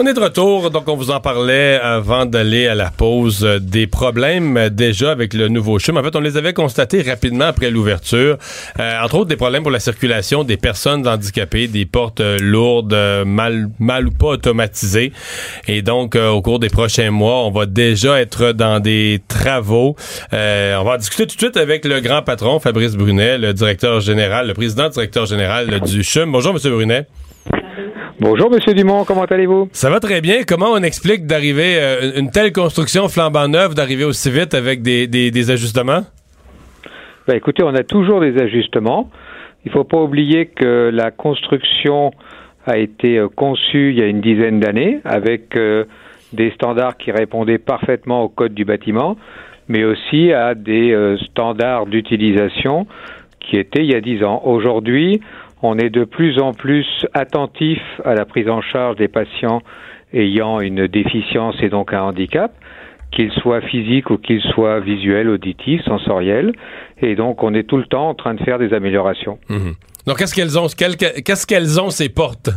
On est de retour, donc on vous en parlait avant d'aller à la pause euh, des problèmes euh, déjà avec le nouveau CHUM. En fait, on les avait constatés rapidement après l'ouverture. Euh, entre autres, des problèmes pour la circulation des personnes handicapées, des portes lourdes, mal, mal ou pas automatisées. Et donc, au cours des prochains mois, on va déjà être dans des travaux. on va discuter tout de suite avec le grand patron, Fabrice Brunet, le directeur général, le président directeur général du CHUM. Bonjour, Monsieur Brunet. Bonjour, Monsieur Dumont, comment allez-vous? Ça va très bien. Comment on explique d'arriver, euh, une telle construction flambant neuve, d'arriver aussi vite avec des, des, ajustements? Ben, écoutez, on a toujours des ajustements. Il ne faut pas oublier que la construction a été euh, conçue il y a une dizaine d'années avec euh, des standards qui répondaient parfaitement au code du bâtiment, mais aussi à des standards d'utilisation qui étaient il y a dix ans. Aujourd'hui, on est de plus en plus attentif à la prise en charge des patients ayant une déficience et donc un handicap, qu'il soit physique ou qu'il soit visuel, auditif, sensoriel. Et donc, on est tout le temps en train de faire des améliorations. Mhm. Donc, qu'est-ce qu'elles ont, qu'est-ce qu'elles ont ces portes?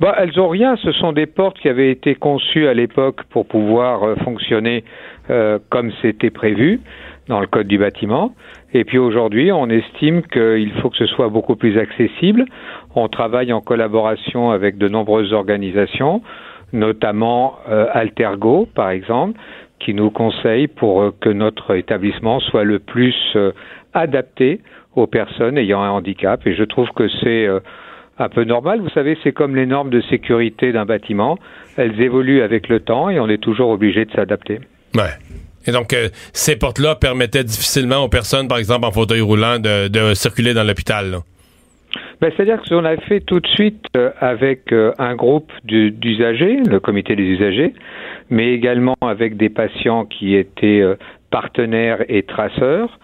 Bah, elles ont rien. Ce sont des portes qui avaient été conçues à l'époque pour pouvoir euh, fonctionner euh, comme c'était prévu dans le code du bâtiment. Et puis aujourd'hui, on estime qu'il faut que ce soit beaucoup plus accessible. On travaille en collaboration avec de nombreuses organisations, notamment euh, Altergo, par exemple, qui nous conseille pour euh, que notre établissement soit le plus euh, adapté aux personnes ayant un handicap. Et je trouve que c'est un peu normal. Vous savez, c'est comme les normes de sécurité d'un bâtiment. Elles évoluent avec le temps et on est toujours obligé de s'adapter. Ouais. Et donc, euh, ces portes-là permettaient difficilement aux personnes, par exemple en fauteuil roulant, de, circuler dans l'hôpital. Ben, C'est-à-dire que qu'on a fait tout de suite euh, avec euh, un groupe d'usagers, le comité des usagers, mais également avec des patients qui étaient partenaires et traceurs,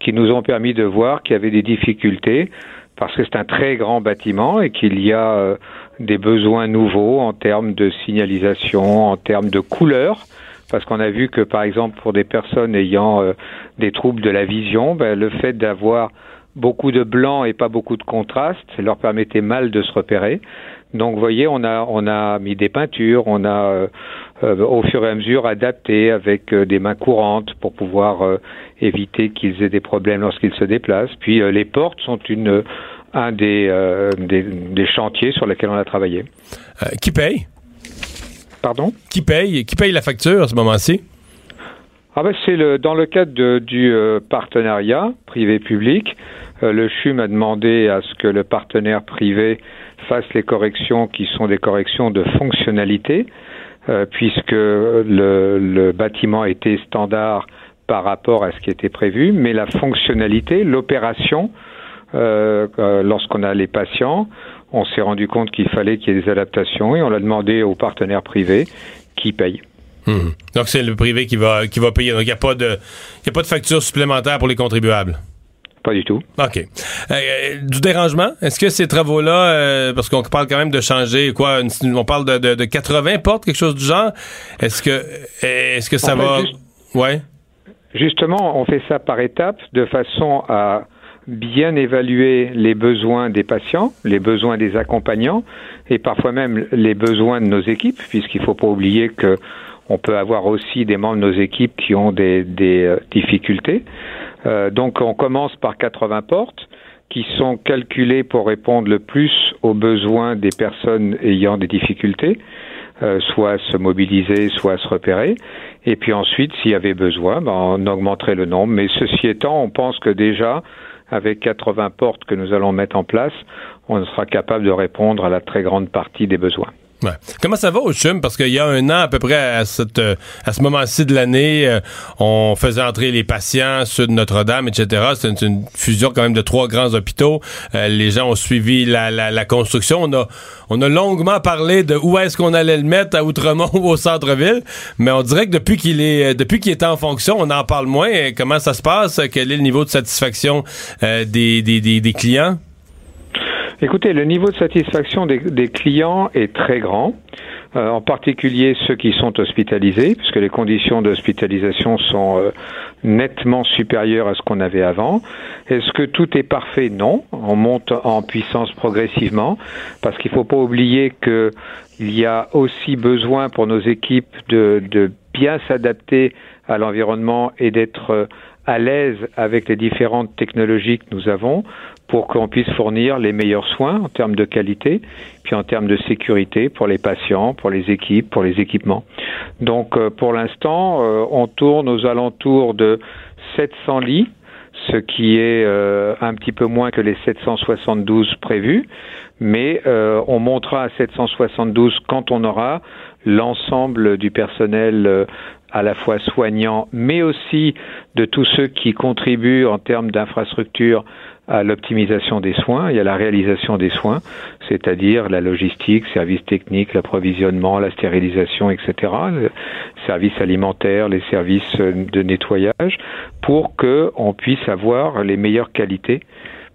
qui nous ont permis de voir qu'il y avait des difficultés parce que c'est un très grand bâtiment et qu'il y a des besoins nouveaux en termes de signalisation, en termes de couleurs parce qu'on a vu que, par exemple, pour des personnes ayant euh, des troubles de la vision, ben, le fait d'avoir beaucoup de blanc et pas beaucoup de contraste, leur permettait mal de se repérer. Donc, vous voyez, on a, on a mis des peintures, on a euh, euh, au fur et à mesure adapté avec des mains courantes pour pouvoir éviter qu'ils aient des problèmes lorsqu'ils se déplacent. Puis, les portes sont une, un des, des, des, chantiers sur lesquels on a travaillé. qui paye? Pardon? Qui paye Qui paye la facture à ce moment-ci? Ah ben c'est le, dans le cadre du euh, partenariat privé-public. Euh, le CHUM a demandé à ce que le partenaire privé fasse les corrections qui sont des corrections de fonctionnalité, euh, puisque le, le, bâtiment était standard par rapport à ce qui était prévu, mais la fonctionnalité, l'opération, lorsqu'on a les patients, on s'est rendu compte qu'il fallait qu'il y ait des adaptations et on l'a demandé aux partenaires privés qui payent. Hmm. Donc c'est le privé qui va qui va payer. Donc il n'y a pas de a pas de facture supplémentaire pour les contribuables? Pas du tout. OK. Euh, du dérangement, est-ce que ces travaux-là, euh, parce qu'on parle quand même de changer, quoi, on parle de, de, 80 portes, quelque chose du genre, est-ce que, est-ce que ça va... ouais. Justement, on fait ça par étapes de façon à bien évaluer les besoins des patients, les besoins des accompagnants et parfois même les besoins de nos équipes, puisqu'il ne faut pas oublier que on peut avoir aussi des membres de nos équipes qui ont des, euh, difficultés. Euh, donc on commence par 80 portes qui sont calculées pour répondre le plus aux besoins des personnes ayant des difficultés, euh, soit à se mobiliser, soit à se repérer. Et puis ensuite, s'il y avait besoin, ben, on augmenterait le nombre. Mais ceci étant, on pense que déjà, avec 80 portes que nous allons mettre en place, on sera capable de répondre à la très grande partie des besoins. Comment ça va au CHUM? Parce qu'il y a un an, à peu près à, cette, euh, à ce moment-ci de l'année, euh, on faisait entrer les patients, ceux de Notre-Dame, etc. C'est une, fusion quand même de trois grands hôpitaux. Euh, les gens ont suivi la, la, la, construction. On a, on a longuement parlé de où est-ce qu'on allait le mettre, à Outremont ou au centre-ville. Mais on dirait que depuis qu'il est depuis qu'il est en fonction, on en parle moins. Comment ça se passe? Quel est le niveau de satisfaction des, des, des clients? Écoutez, le niveau de satisfaction des, clients est très grand. euh, en particulier ceux qui sont hospitalisés, puisque les conditions d'hospitalisation sont euh, nettement supérieures à ce qu'on avait avant. Est-ce que tout est parfait? Non. On monte en puissance progressivement, parce qu'il ne faut pas oublier qu'il y a aussi besoin pour nos équipes de, bien s'adapter à l'environnement et d'être euh, à l'aise avec les différentes technologies que nous avons pour qu'on puisse fournir les meilleurs soins en termes de qualité, puis en termes de sécurité pour les patients, pour les équipes, pour les équipements. Donc euh, pour l'instant, euh, on tourne aux alentours de 700 lits, ce qui est euh, un petit peu moins que les 772 prévus, mais on montera à 772 quand on aura l'ensemble du personnel à la fois soignant, mais aussi de tous ceux qui contribuent en termes d'infrastructures à l'optimisation des soins et à la réalisation des soins, c'est-à-dire la logistique, services techniques, l'approvisionnement, la stérilisation, etc., les services alimentaires, les services de nettoyage, pour que on puisse avoir les meilleures qualités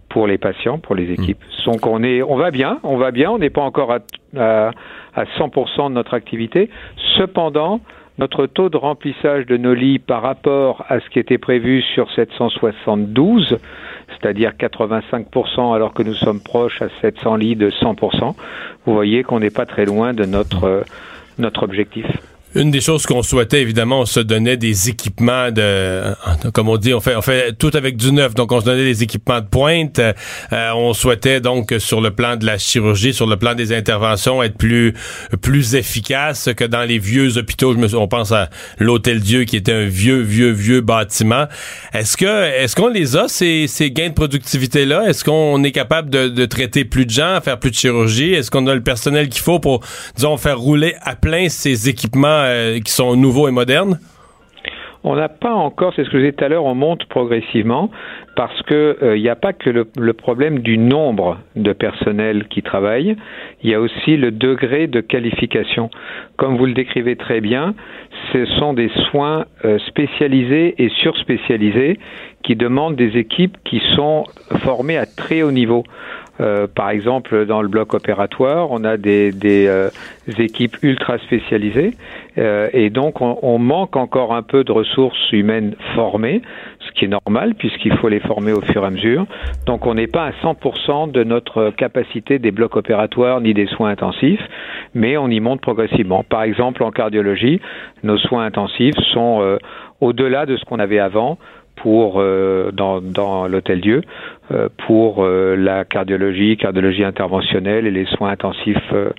pour les patients, pour les équipes. Mmh. Donc on est, on va bien, on va bien, on n'est pas encore à, à, à 100% de notre activité. Cependant, notre taux de remplissage de nos lits par rapport à ce qui était prévu sur 772, c'est-à-dire 85% alors que nous sommes proches à 700 lits de 100%, vous voyez qu'on n'est pas très loin de notre, euh, notre objectif. Une des choses qu'on souhaitait, évidemment, on se donnait des équipements de, comme on dit, on fait, on fait tout avec du neuf. Donc, on se donnait des équipements de pointe. Euh, on souhaitait donc, sur le plan de la chirurgie, sur le plan des interventions, être plus, plus efficace que dans les vieux hôpitaux. Je me, on pense à l'Hôtel Dieu, qui était un vieux, vieux, vieux bâtiment. Est-ce que, est-ce qu'on les a ces, ces gains de productivité là Est-ce qu'on est capable de, de traiter plus de gens, faire plus de chirurgie? Est-ce qu'on a le personnel qu'il faut pour, disons, faire rouler à plein ces équipements euh, qui sont nouveaux et modernes? On n'a pas encore, c'est ce que je disais tout à l'heure, on monte progressivement parce que il euh, n'y a pas que le, problème du nombre de personnel qui travaille, il y a aussi le degré de qualification. Comme vous le décrivez très bien, ce sont des soins euh, spécialisés et surspécialisés qui demandent des équipes qui sont formées à très haut niveau. Euh, par exemple, dans le bloc opératoire, on a des, euh, équipes ultra spécialisées euh, et donc on, on, manque encore un peu de ressources humaines formées, ce qui est normal puisqu'il faut les former au fur et à mesure. Donc on n'est pas à 100% de notre capacité des blocs opératoires ni des soins intensifs, mais on y monte progressivement. Par exemple, en cardiologie, nos soins intensifs sont au-delà de ce qu'on avait avant pour euh, dans, dans l'hôtel Dieu euh, pour euh, la cardiologie, cardiologie interventionnelle et les soins intensifs euh,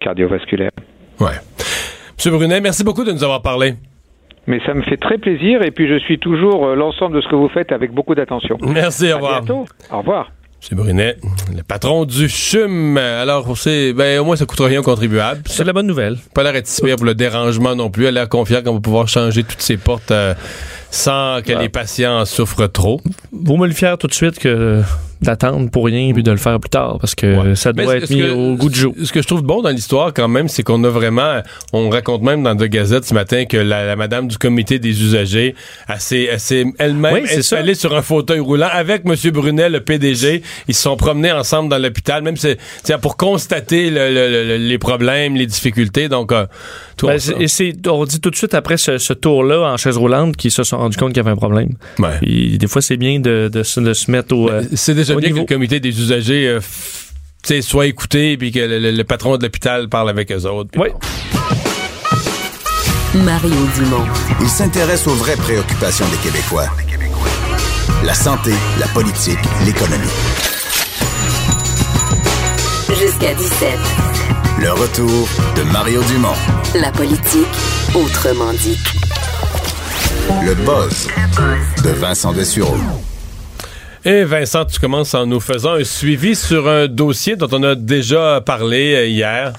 cardiovasculaires. Ouais. Monsieur Brunet, merci beaucoup de nous avoir parlé. Mais ça me fait très plaisir et puis je suis toujours euh, l'ensemble de ce que vous faites avec beaucoup d'attention. Merci, au revoir. À bientôt. Au revoir. M. Brunet, le patron du CHUM. Alors, c'est, ben, au moins, ça coûte rien aux contribuables. C'est la bonne nouvelle. Pas l'air réticipé pour le dérangement non plus. Elle a l'air confiant qu'on va pouvoir changer toutes ses portes euh, sans que les patients souffrent trop. Vous me le fier tout de suite que d'attendre pour rien puis de le faire plus tard parce que ouais. ça doit être mis que, au goût du jour. Ce que je trouve bon dans l'histoire quand même, c'est qu'on a vraiment, on raconte même dans deux gazettes ce matin que la, la madame du comité des usagers, elle s'est elle-même oui, installée sur un fauteuil roulant avec M. Brunet, le PDG. Ils se sont promenés ensemble dans l'hôpital, même c'est pour constater le, le, le, les problèmes, les difficultés. Donc, euh, ben, et on dit tout de suite après ce, ce tour-là en chaise roulante qu'ils se sont rendus compte qu'il y avait un problème. Ouais. Des fois, c'est bien de, de, de, se mettre au. Euh, c'est déjà bien niveau. que le comité des usagers euh, soit écouté puis que le, le, patron de l'hôpital parle avec eux autres. Oui. Mario Dumont. Il s'intéresse aux vraies préoccupations des Québécois. La santé, la politique, l'économie. Jusqu'à 17. Le retour de Mario Dumont. La politique, autrement dit. Le buzz de Vincent Dessureau. Et Vincent, tu commences en nous faisant un suivi sur un dossier dont on a déjà parlé hier.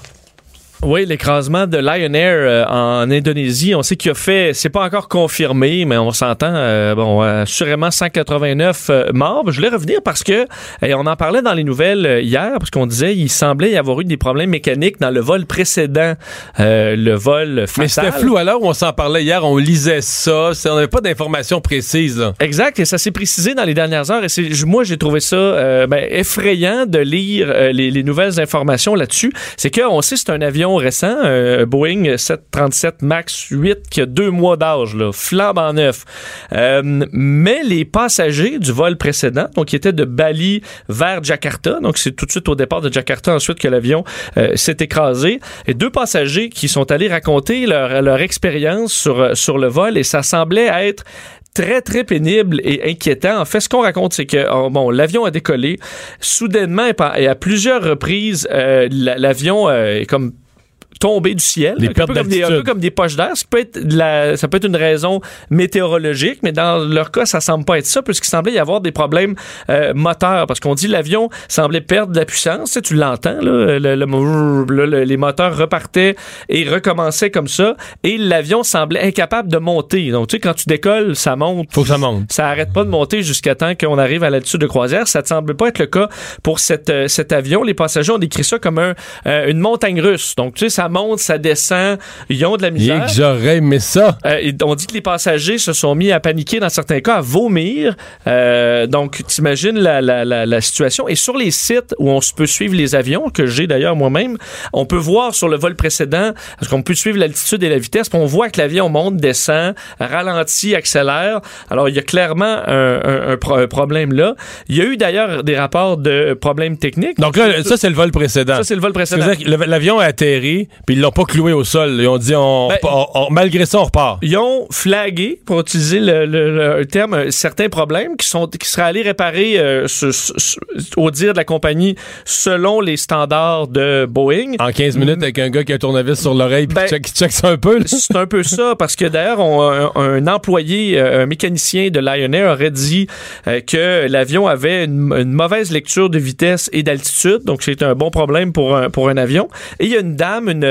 Oui, l'écrasement de Lion Air euh, en Indonésie, on sait qu'il a fait, c'est pas encore confirmé, mais on s'entend, euh, bon, assurément 189 euh, morts. Je voulais revenir parce que et on en parlait dans les nouvelles euh, hier, parce qu'on disait il semblait y avoir eu des problèmes mécaniques dans le vol précédent, euh, le vol fatal. Mais c'était flou où on s'en parlait hier, on lisait ça, on n'avait pas d'informations précises. Là. Exact, et ça s'est précisé dans les dernières heures. Et moi, j'ai trouvé ça ben, effrayant de lire les, les, nouvelles informations là-dessus. C'est qu'on sait que c'est un avion récent, un Boeing 737 MAX 8 qui a deux mois d'âge, là, en neuf. Euh, mais les passagers du vol précédent, donc qui étaient de Bali vers Jakarta, donc c'est tout de suite au départ de Jakarta ensuite que l'avion euh, s'est écrasé, et deux passagers qui sont allés raconter leur, expérience sur, le vol et ça semblait être très, très pénible et inquiétant. En fait, ce qu'on raconte, c'est que oh, l'avion a décollé. Soudainement, et à plusieurs reprises, euh, l'avion euh, est comme tomber du ciel. un, peu comme des, un, peu comme des, poches d'air. Ce peut être la, ça peut être une raison météorologique, mais dans leur cas, ça semble pas être ça, puisqu'il semblait y avoir des problèmes euh, moteurs. Parce qu'on dit l'avion semblait perdre de la puissance. Tu, sais, tu l'entends, là, le, les moteurs repartaient et recommençaient comme ça. Et l'avion semblait incapable de monter. Donc, tu sais, quand tu décolles, ça monte. Faut que ça monte. Ça arrête pas de monter jusqu'à temps qu'on arrive à l'altitude de croisière. Ça ne semble pas être le cas pour cette, euh, cet avion. Les passagers ont décrit ça comme un, euh, une montagne russe. Donc, tu sais, ça monte, ça descend, ils ont de la misère. que j'aurais aimé ça. Euh, on dit que les passagers se sont mis à paniquer dans certains cas, à vomir. Euh, donc, t'imagines la, la, la, la, situation. Et sur les sites où on peut suivre les avions, que j'ai d'ailleurs moi-même, on peut voir sur le vol précédent, parce qu'on peut suivre l'altitude et la vitesse, on voit que l'avion monte, descend, ralentit, accélère. Alors, il y a clairement un, un, problème là. Il y a eu d'ailleurs des rapports de problèmes techniques. Donc là, ça, c'est le vol précédent. Ça, c'est le vol précédent. L'avion a atterri, puis ils l'ont pas cloué au sol. Ils ont dit, ben, on, malgré ça, on repart. Ils ont flagué, pour utiliser le, le, terme, certains problèmes qui sont qui seraient allés réparer euh, au dire de la compagnie selon les standards de Boeing. En 15 minutes avec un gars qui a un tournevis sur l'oreille ben, qui check, ça un peu. C'est un peu ça parce que d'ailleurs un, employé, euh, un mécanicien de Lion Air aurait dit euh, que l'avion avait une, mauvaise lecture de vitesse et d'altitude, donc c'est un bon problème pour un, pour un avion. Et il y a une dame, une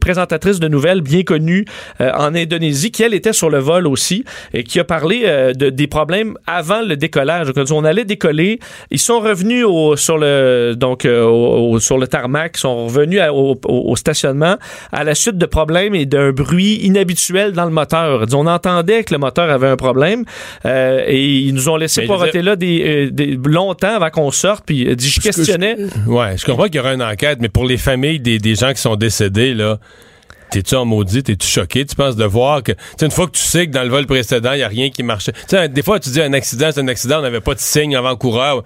présentatrice de nouvelles bien connue euh, en Indonésie, qui elle était sur le vol aussi et qui a parlé euh, de, des problèmes avant le décollage. Quand on allait décoller, ils sont revenus au, sur le donc euh, sur le tarmac, ils sont revenus au, stationnement à la suite de problèmes et d'un bruit inhabituel dans le moteur. On entendait que le moteur avait un problème et ils nous ont laissé poireter là des, longtemps avant qu'on sorte. Puis je questionnais. ouais, je comprends qu'il y aura une enquête, mais pour les familles des, des gens qui sont décédés là. T'es-tu en maudit? T'es-tu choqué? Tu penses de voir que, une fois que tu sais que dans le vol précédent, il n'y a rien qui marchait. sais, des fois, tu dis un accident, c'est un accident, on n'avait pas de signe avant-coureur.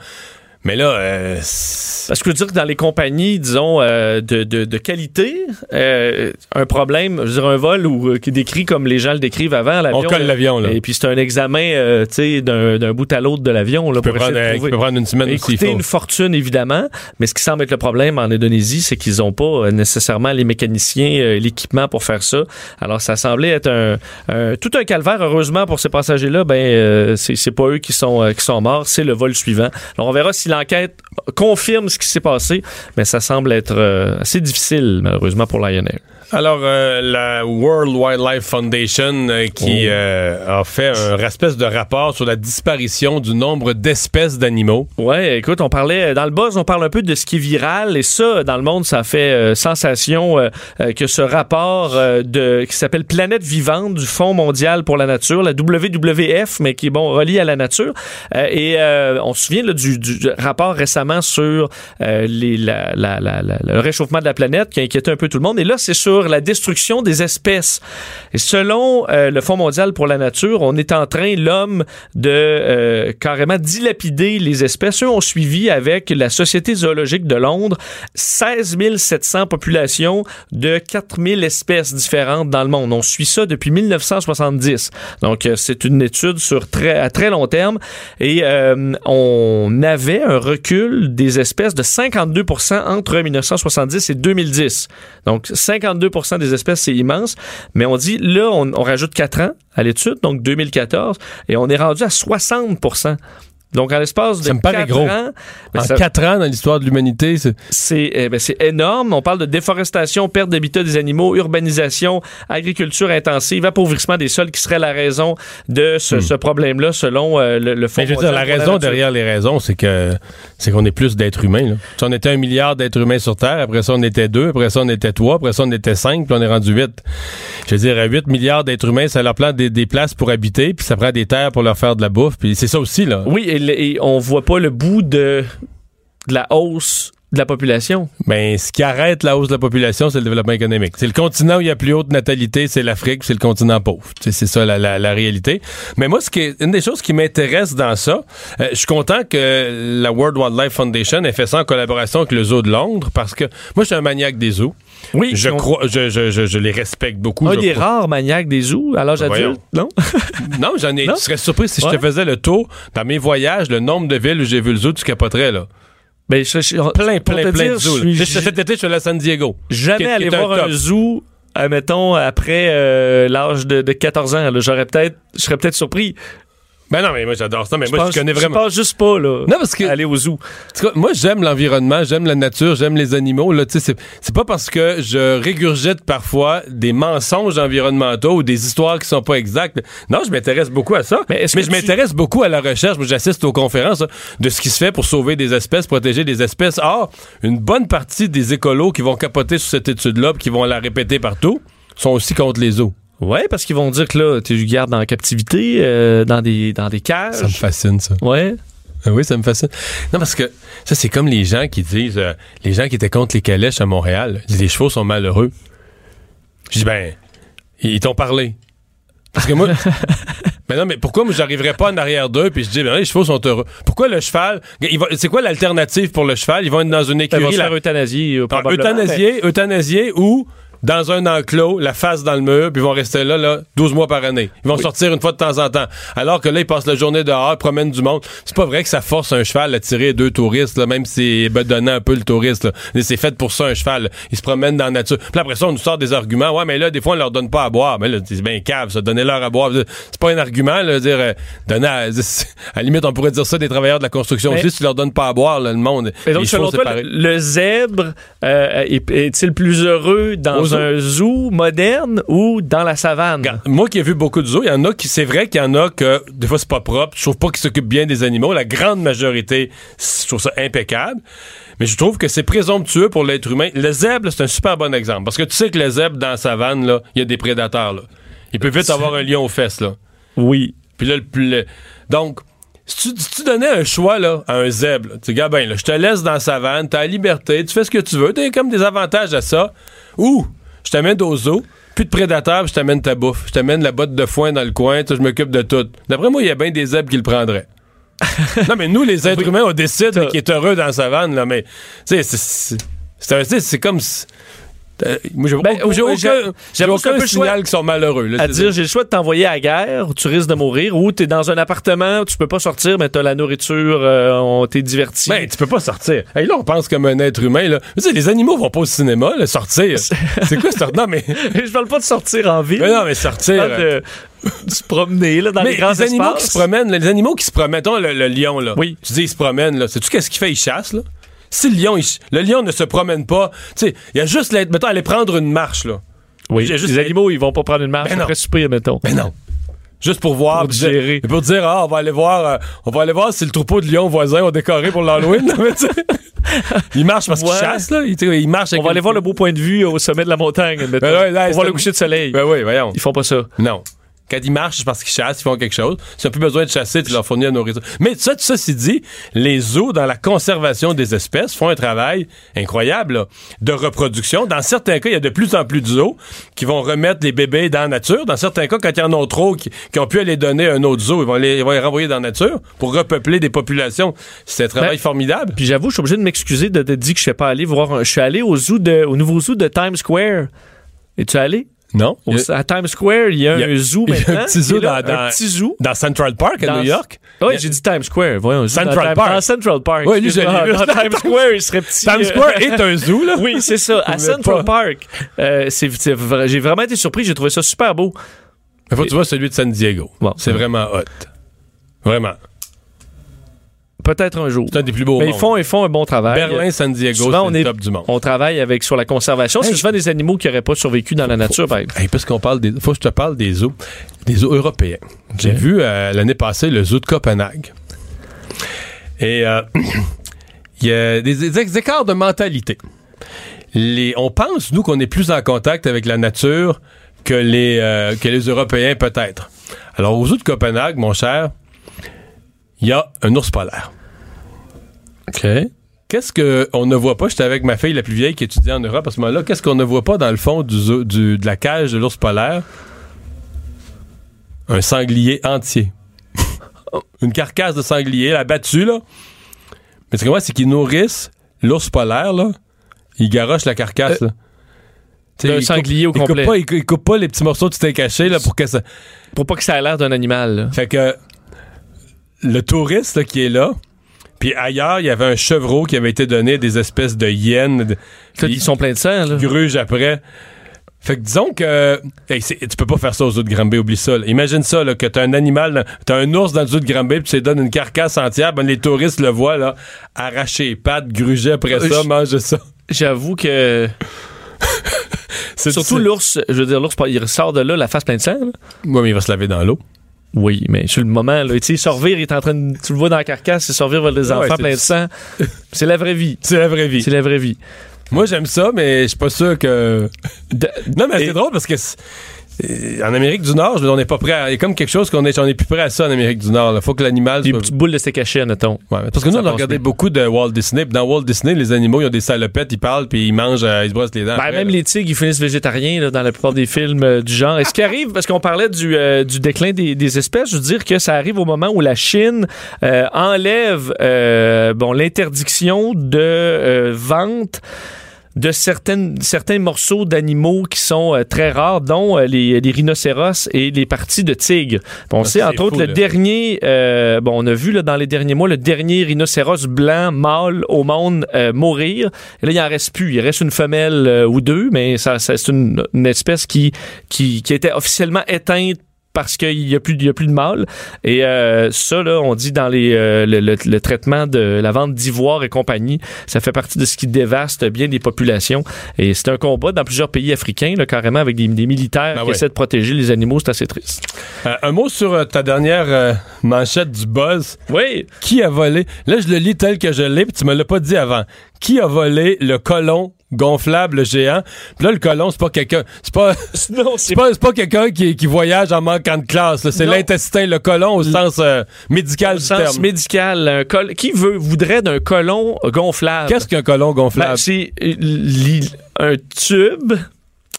Mais là, euh, parce que je veux dire que dans les compagnies, disons euh, de, de, de, qualité, euh, un problème, je veux dire un vol ou euh, qui décrit comme les gens le décrivent avant l'avion. On colle l'avion là. Et puis c'est un examen, euh, tu sais, d'un bout à l'autre de l'avion là pour prendre, de peut prendre une semaine Écoutez, une fortune évidemment, mais ce qui semble être le problème en Indonésie, c'est qu'ils n'ont pas nécessairement les mécaniciens, l'équipement pour faire ça. Alors ça semblait être un, tout un calvaire. Heureusement pour ces passagers-là, ben c'est pas eux qui sont qui sont morts, c'est le vol suivant. Alors on verra si l'enquête confirme ce qui s'est passé, mais ça semble être euh, assez difficile, malheureusement, pour Lion alors, euh, la World Wildlife Foundation euh, qui oh. a fait un espèce de rapport sur la disparition du nombre d'espèces d'animaux. Ouais, écoute, on parlait dans le buzz, on parle un peu de ce qui est viral et ça, dans le monde, ça fait sensation que ce rapport de qui s'appelle Planète vivante du Fonds mondial pour la nature, la WWF, mais qui est bon relié à la nature. et on se souvient là, du, du, rapport récemment sur la, le réchauffement de la planète qui a inquiété un peu tout le monde. Et là, c'est sur la destruction des espèces. Et selon euh, le Fonds mondial pour la nature, on est en train, l'homme, de euh, carrément dilapider les espèces. Eux ont suivi avec la Société zoologique de Londres 16 700 populations de 4 000 espèces différentes dans le monde. On suit ça depuis 1970. Donc, euh, c'est une étude sur très, à très long terme. Et on avait recul des espèces de 52% entre 1970 et 2010. Donc, 52% des espèces, c'est immense. Mais on dit, là, on, on rajoute 4 ans à l'étude, donc 2014, et on est rendu à 60 donc, en l'espace de ça me paraît gros. ans... En quatre ans dans l'histoire de l'humanité, c'est... Eh ben, c'est énorme. On parle de déforestation, perte d'habitat des animaux, urbanisation, agriculture intensive, appauvrissement des sols qui serait la raison de ce, hmm. problème-là, selon euh, le, le Fonds Mais je veux dire, la raison derrière les raisons, c'est que c'est qu'on est plus d'êtres humains. Là. Si on était un milliard d'êtres humains sur Terre, après ça, on était deux, après ça, on était trois, après ça, on était cinq, puis on est rendu huit. Je veux dire, à 8 milliards d'êtres humains, ça leur prend des, des, places pour habiter, puis ça prend des terres pour leur faire de la bouffe, puis c'est ça aussi, là. Oui, et, on voit pas le bout de, la hausse de la population. Ben, ce qui arrête la hausse de la population, c'est le développement économique. C'est le continent où il y a plus haute natalité, c'est l'Afrique, c'est le continent pauvre. C'est ça la, la, réalité. Mais moi, ce qui une des choses qui m'intéresse dans ça, euh, je suis content que la World Wildlife Foundation ait fait ça en collaboration avec le Zoo de Londres, parce que moi, je suis un maniaque des zoos. Oui, je crois, je, je, je, je, les respecte beaucoup. Un des crois. rares maniaques des zoos à l'âge adulte, non? Non, j'en ai. Non? Tu serais surpris si je te faisais le tour dans mes voyages, le nombre de villes où j'ai vu le zoo, tu capoterais là. Ben, je, je- Plein, plein, plein de zoos. Cet été, je suis allé à San Diego. jamais qui qui un voir un zoo, euh, mettons, après euh, l'âge de, de 14 ans. J'aurais peut-être, je serais peut-être surpris. Ben non, mais moi j'adore ça, mais je moi pense, je connais vraiment. pense juste pas, là, Non, parce que- aller au zoo. Cas, moi, j'aime l'environnement, j'aime la nature, j'aime les animaux. Là, tu sais, c'est, pas parce que je régurgite parfois des mensonges environnementaux ou des histoires qui sont pas exactes. Non, je m'intéresse beaucoup à ça. Mais je tu- m'intéresse beaucoup à la recherche. Moi, j'assiste aux conférences hein, de ce qui se fait pour sauver des espèces, protéger des espèces. Or, une bonne partie des écolos qui vont capoter sur cette étude-là, puis qui vont la répéter partout, sont aussi contre les eaux. Ouais, parce qu'ils vont dire que là, tu gardes en captivité, euh, dans des dans des cages. Ça me fascine, ça. Ouais. Ah Oui, ça me fascine. Non, parce que ça, c'est comme les gens qui disent, euh, les gens qui étaient contre les calèches à Montréal, les chevaux sont malheureux. Je dis, ben, ils t'ont parlé. Parce que moi, mais non, mais pourquoi moi, j'arriverais pas en arrière d'eux puis je dis, ben, les chevaux sont heureux. Pourquoi le cheval, c'est quoi l'alternative pour le cheval? Ils vont être dans une Ils vont écurie, se la- faire euthanasier, euh, ah, mais- euthanasier, euthanasier ou dans un enclos, la face dans le mur, puis ils vont rester là, là 12 mois par année. Ils vont sortir une fois de temps en temps. Alors que là, ils passent la journée dehors, ils promènent du monde. C'est pas vrai que ça force un cheval à tirer deux touristes, là, même si bedonnant un peu le touriste. là. Mais C'est fait pour ça, un cheval. là. Il se promène dans la nature. Puis après ça, on nous sort des arguments. Ouais, mais là, des fois, on leur donne pas à boire. Mais là, c'est bien cave, ça. Donnez-leur à boire. C'est pas un argument, là, dire, euh, donner à, à la limite, on pourrait dire ça des travailleurs de la construction Mais- aussi, si tu leur donnes pas à boire, là, le monde. Et donc, selon toi, le, le zèbre euh, est- est-il plus heureux dans Un zoo moderne ou dans la savane? Moi qui ai vu beaucoup de zoos, il y en a qui, c'est vrai qu'il y en a que des fois c'est pas propre. Je trouve pas qu'ils s'occupent bien des animaux. La grande majorité, je trouve ça impeccable. Mais je trouve que c'est présomptueux pour l'être humain. Le zèbre, c'est un super bon exemple. Parce que tu sais que le zèbre, dans la savane, là, il y a des prédateurs, là. Il peut vite avoir un lion aux fesses, là. Oui. Puis là, le, le- donc, si tu, si tu donnais un choix là, à un zèbre, là, tu dis, ben, là, je te laisse dans la savane, t'as la liberté, tu fais ce que tu veux, t'as comme des avantages à ça. Ou, je t'amène au zoo, plus de prédateurs, puis je t'amène ta bouffe. Je t'amène la botte de foin dans le coin, je m'occupe de tout. D'après moi, il y a bien des zèbres qui le prendraient. non, mais nous, les êtres humains, on décide qui est heureux dans la savane, là, mais, c'est comme. Euh, moi, j'ai Ben, aucun, aucun signal qu'ils sont malheureux. là. À dire, j'ai le choix de t'envoyer à la guerre, où tu risques de mourir, ou t'es dans un appartement, tu peux pas sortir, mais t'as la nourriture, euh, on t'est diverti. Ben, tu peux pas sortir. Hey, là, on pense comme un être humain. Là. Tu sais, les animaux vont pas au cinéma, là, sortir. C'est quoi sortir? Non, mais, je parle pas de sortir en ville. mais non, mais sortir. de, de se promener là, dans mais les grands les animaux espaces. qui se promènent, les animaux qui se promènent, le, le lion, là. Oui. Tu dis, il se promène, là. Sais-tu qu'est-ce qu'il fait? Il chasse, là? Si le lion, il le lion ne se promène pas, tu sais, il y a juste, la- mettons, aller prendre une marche, là. Oui, juste- les animaux, ils vont pas prendre une marche Ben après souper, mettons. Mais non. Juste pour voir. Pour digérer. Pour dire, ah, on va aller voir, euh, on va aller voir si le troupeau de lions voisins ont décoré pour l'Halloween. Il marche parce qu'il Ouais. chasse, là. Il, marche On va aller voir le beau point de vue au sommet de la montagne. Ben ouais, là, On le coucher de soleil. Ben oui, voyons. Ils font pas ça. Non. Quand ils marchent, c'est parce qu'ils chassent, ils font quelque chose. S'ils n'ont plus besoin de chasser, tu leur fournis la nourriture. Mais ça, tout c'est dit, les zoos, dans la conservation des espèces, font un travail incroyable là, de reproduction. Dans certains cas, il y a de plus en plus de zoos qui vont remettre les bébés dans la nature. Dans certains cas, quand il y en a trop qui, qui ont pu aller donner à un autre zoo, ils vont les, ils vont les renvoyer dans la nature pour repeupler des populations. C'est un travail Ben, formidable. Puis j'avoue, je suis obligé de m'excuser de te dire que je suis pas allé voir. un- Je suis allé au zoo de, au nouveau zoo de Times Square. Es-tu allé? Non? Au- à Times Square, il y a, il y a- un zoo il y a un maintenant. petit zoo là, dans- dans- un petit zoo. Dans Central Park, à Dans- New York. Oui, j'ai dit Times Square. Voyons, Central Park. Dans Central Park. Oui, lui. Dans Times Square, il serait petit. Times euh, Square est un zoo, là. Oui, c'est ça. À Central Park. Euh, j'ai vraiment été surpris. J'ai trouvé ça super beau. Il faut que tu vois celui de San Diego. Bon. c'est vraiment hot. Vraiment. Peut-être un jour. C'est un des plus beaux Mais ils font, ils font un bon travail. Berlin, San Diego, Souvent, on c'est est- top du monde. On travaille avec sur la conservation. C'est Hey. souvent des animaux qui n'auraient pas survécu dans la nature, par exemple. Hey, parce qu'on parle des. Faut que je te parle des zoos. Des zoos européens. J'ai vu euh, l'année passée le zoo de Copenhague. Et euh, il y a des, écarts de mentalité. Les, on pense, nous, qu'on est plus en contact avec la nature que les, euh, que les Européens, peut-être. Alors, au zoo de Copenhague, mon cher, il y a un ours polaire. OK. Qu'est-ce qu'on ne voit pas? J'étais avec ma fille la plus vieille qui étudiait en Europe à ce moment-là. Qu'est-ce qu'on ne voit pas dans le fond du, de la cage de l'ours polaire? Un sanglier entier. Une carcasse de sanglier, la battue, là. Mais ce que moi, c'est qu'ils nourrissent l'ours polaire, là. Ils garochent la carcasse, là. Tu sais, d'un ils sanglier au coupent- ils complet. coupent pas- ils coupent pas les petits morceaux de steak caché, là, pour que ça... Pour pas que ça ait l'air d'un animal. là. Fait que le touriste là, qui est là, puis ailleurs, il y avait un chevreau qui avait été donné des espèces de hyènes, ils sont pleins de sang. Là. gruges après. Fait que disons que hey, tu peux pas faire ça aux zoo de Granby, oublie ça. là. Imagine ça, là, que t'as un animal, t'as un ours dans le zoo de Granby, puis tu lui donnes une carcasse entière, ben les touristes le voient là, arracher les pattes, gruger après Euh, ça, manger ça. J'avoue que. C'est- Surtout l'ours, je veux dire, l'ours, il sort de là, la face pleine de sang. là. Ouais, mais il va se laver dans l'eau. Oui, mais sur le moment, là, tu sais, sorvir, il est en train de. Tu le vois dans la carcasse, c'est sorvir vers Ouais, enfants c'est- pleins de sang. C'est la vraie vie. C'est la vraie vie. C'est la vraie vie. Moi, j'aime ça, mais je suis pas sûr que. De- Non, mais c'est drôle parce que en Amérique du Nord, on n'est pas prêt. à- Il y a comme quelque chose qu'on est, on est plus prêt à ça en Amérique du Nord. Il faut que l'animal Des soit. petites boules de caché, admettons. Ouais, parce que nous, on a regardé beaucoup de Walt Disney. Puis dans Walt Disney, les animaux, ils ont des salopettes, ils parlent, puis ils mangent, euh, ils se brossent les dents. Ben, après, même là. les tigres, ils finissent végétariens là, dans la plupart des films euh, du genre. Et ce qui arrive, parce qu'on parlait du, euh, du déclin des, des espèces, je veux dire que ça arrive au moment où la Chine euh, enlève euh, bon, l'interdiction de vente de certaines, certains morceaux d'animaux qui sont euh, très rares, dont euh, les, les rhinocéros et les parties de tigre. Bon, on Ah, sait, entre fou, autres, le là. dernier, euh, bon, on a vu là, dans les derniers mois le dernier rhinocéros blanc mâle au monde euh, mourir. Et là, il en reste plus. Il reste une femelle euh, ou deux, mais ça, ça- c'est une, une espèce qui, qui, qui était officiellement éteinte parce qu'il n'y a, plus- il y a plus de mâle. Et euh, ça, là, on dit dans les, euh, le, le- le traitement de la vente d'ivoire et compagnie, ça fait partie de ce qui dévaste bien des populations. Et c'est un combat dans plusieurs pays africains, là, carrément, avec des, des militaires Ben qui ouais. essaient de protéger les animaux. C'est assez triste. Euh, un mot sur ta dernière manchette du buzz. Oui, Qui a volé? Là, je le lis tel que je l'ai, puis tu me l'as pas dit avant. Qui a volé le colon gonflable géant? Puis là, le colon, c'est pas quelqu'un. C'est pas. non, C'est pas, c'est pas quelqu'un qui, qui voyage en manquant de classe. C'est l'intestin, le colon au sens euh, médical au du sens terme. médical. Un col qui veut, voudrait d'un colon gonflable? Qu'est-ce qu'un colon Ben, gonflable c'est euh, un tube.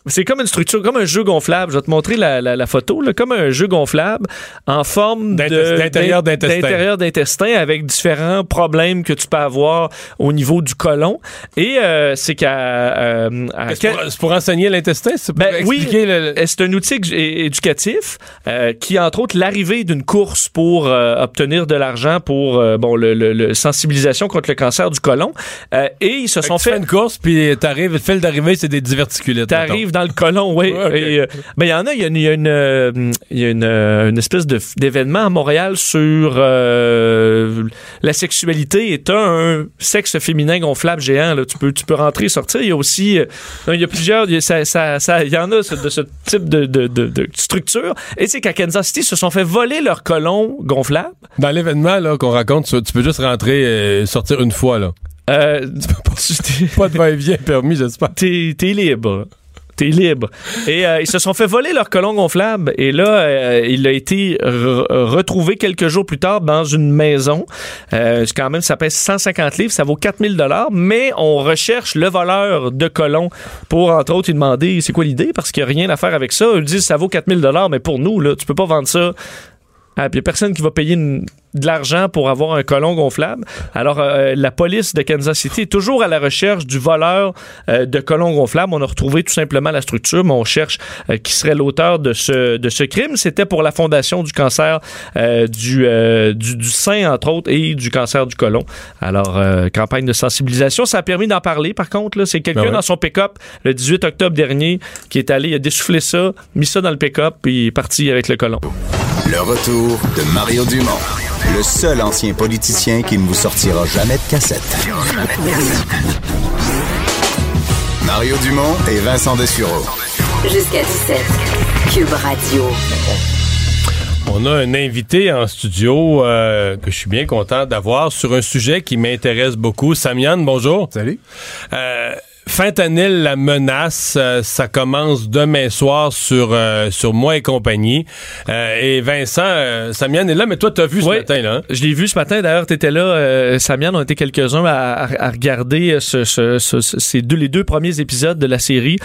C'est comme une structure, comme un jeu gonflable. Je vais te montrer la, la- la photo, là, comme un jeu gonflable en forme d'intérieur d'in- d'intestin. d'intérieur d'intestin avec différents problèmes que tu peux avoir au niveau du colon. Et euh, c'est qu'à euh, à C'est pour, enseigner l'intestin? C'est Ben oui. le- C'est un outil éducatif euh, qui, entre autres, l'arrivée d'une course pour euh, obtenir de l'argent pour euh, bon le, le- le sensibilisation contre le cancer du côlon. Euh, et ils se Fait sont que tu fais fait. une course, puis t'arrives, le fil d'arrivée, c'est des diverticulites. T'arrives dans le côlon, oui. Et, euh, ben, il y en a, il y a une, y a une, euh, il y a une, euh, une espèce d'événement à Montréal sur euh, la sexualité et t'as un sexe féminin gonflable géant. Là. Tu, peux, tu peux rentrer et sortir. Il y a aussi, euh, il y a plusieurs, il y, a- ça, ça, ça- il y en a de ce type de, de, de, de structure. Et c'est qu'à Kansas City, ils se sont fait voler leur colon gonflable. Dans l'événement qu'on raconte, tu, peux juste rentrer et sortir une fois. là. Euh, Pas de va-et-vient permis, j'espère. t'es libre. T'es libre. Et euh, ils se sont fait voler leur colon gonflable. Et là, euh, il a été re- retrouvé quelques jours plus tard dans une maison. Euh, quand même, ça pèse 150 livres, ça vaut 4000 dollars. Mais on recherche le voleur de colon pour, entre autres, lui demander c'est quoi l'idée? Parce qu'il n'y a rien à faire avec ça. Ils disent ça vaut 4000 dollars, mais pour nous, là, tu peux pas vendre ça. Ah, il n'y a personne qui va payer une- de l'argent pour avoir un colon gonflable. Alors, euh, la police de Kansas City est toujours à la recherche du voleur euh, de colon gonflable. On a retrouvé tout simplement la structure, mais on cherche euh, qui serait l'auteur de ce, de ce crime. C'était pour la Fondation du cancer euh, du, euh, du, du sein, entre autres, et du cancer du côlon. Alors, euh, campagne de sensibilisation. Ça a permis d'en parler, par contre. là. C'est quelqu'un Ben ouais. dans son pick-up le 18 octobre dernier qui est allé, il a dessoufflé ça, mis ça dans le pick-up, puis il est parti avec le colon. Le retour de Mario Dumont, le seul ancien politicien qui ne vous sortira jamais de cassette. Mario Dumont et Vincent Dessureau. Jusqu'à 17. Cube Radio. On a un invité en studio euh, que je suis bien content d'avoir sur un sujet qui m'intéresse beaucoup. Samian, bonjour. Salut. Euh, fentanyl, la menace, euh, ça commence demain soir sur euh, sur moi et compagnie. Euh, et Vincent, Samian est là, mais toi, t'as vu ce matin, là? Hein? Je l'ai vu ce matin. D'ailleurs, t'étais là. Samian, on était quelques-uns à, regarder ce, ces deux, les deux premiers épisodes de la série.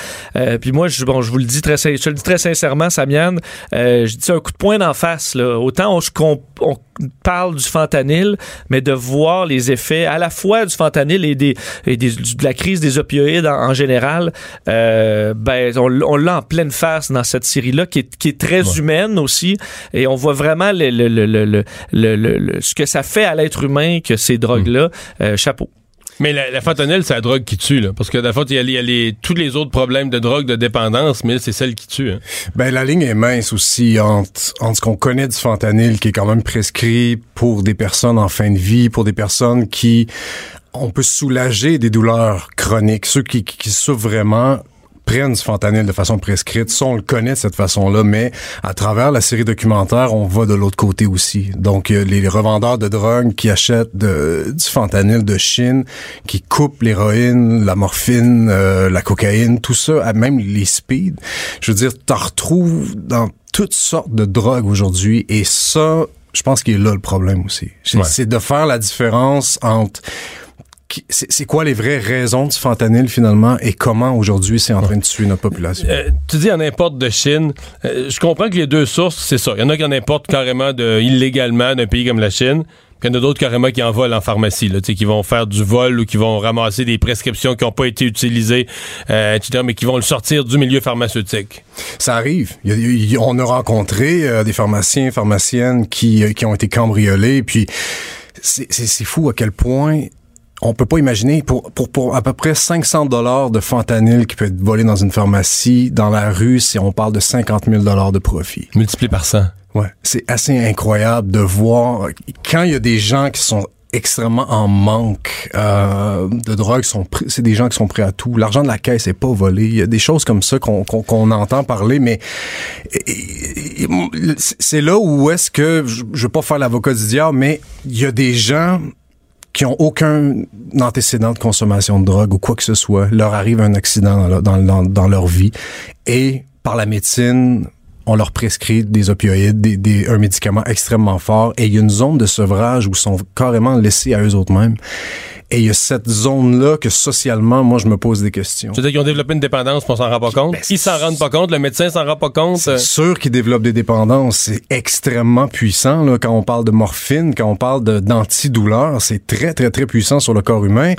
puis moi, je, bon, je vous le dis très, je le dis très sincèrement, Samian, je dis un coup de poing d'en face. Là. Autant on, on parle du fentanyl, mais de voir les effets à la fois du fentanyl et, des, et des, de la crise des opioïdes en, général, euh, ben, on, l'a en pleine face dans cette série-là, qui est, qui est très humaine aussi. Et on voit vraiment le, le, le, ce que ça fait à l'être humain que ces drogues-là. Euh, chapeau. Mais la, la fentanyl, c'est la drogue qui tue, là. Parce que, la il y a, il y a les, tous les autres problèmes de drogue, de dépendance, mais c'est celle qui tue. Hein. Ben, la ligne est mince aussi entre, entre ce qu'on connaît du fentanyl, qui est quand même prescrit pour des personnes en fin de vie, pour des personnes qui on peut soulager des douleurs chroniques. Ceux qui, qui souffrent vraiment prennent du fentanyl de façon prescrite. Ça, on le connaît de cette façon-là, mais à travers la série documentaire, on va de l'autre côté aussi. Donc, les revendeurs de drogue qui achètent de, du fentanyl de Chine, qui coupent l'héroïne, la morphine, euh, la cocaïne, tout ça, même les speed. Je veux dire, t'en retrouves dans toutes sortes de drogues aujourd'hui, et ça, je pense qu'il est là le problème aussi. C'est de faire la différence entre c'est quoi les vraies raisons du fentanyl finalement et comment aujourd'hui c'est en train de tuer notre population? Euh, tu dis en importe de Chine. Euh, je comprends que les deux sources, c'est ça. Il y en a qui en importent carrément de, illégalement d'un pays comme la Chine. Puis il y en a d'autres carrément qui en volent en pharmacie, là, qui vont faire du vol ou qui vont ramasser des prescriptions qui n'ont pas été utilisées, euh, etc., mais qui vont le sortir du milieu pharmaceutique. Ça arrive. on a rencontré des pharmaciens, pharmaciennes qui, qui ont été cambriolés, puis c'est fou à quel point on peut pas imaginer pour, pour, pour à peu près 500 dollars de fentanyl qui peut être volé dans une pharmacie dans la rue si on parle de 50 000 dollars de profit. Multiplié par 100. Ouais, c'est assez incroyable de voir quand il y a des gens qui sont extrêmement en manque euh, de drogue, sont c'est des gens qui sont prêts à tout. L'argent de la caisse est pas volé. Il y a des choses comme ça qu'on qu'on entend parler, mais c'est là où est-ce que je, je veux pas faire l'avocat du diable, mais il y a des gens qui ont aucun antécédent de consommation de drogue ou quoi que ce soit, leur arrive un accident dans, leur vie et par la médecine, on leur prescrit des opioïdes, des, des, un médicament extrêmement fort, et il y a une zone de sevrage où ils sont carrément laissés à eux autres mêmes. Et il y a cette zone-là que socialement, moi, je me pose des questions. Tu veux dire qu'ils ont développé une dépendance, on s'en rend pas compte? Ben, ils s'en rendent pas compte, le médecin s'en rend pas compte. C'est sûr qu'ils développent des dépendances. C'est extrêmement puissant, là, quand on parle de morphine, quand on parle d'antidouleur. C'est très, très, très puissant sur le corps humain.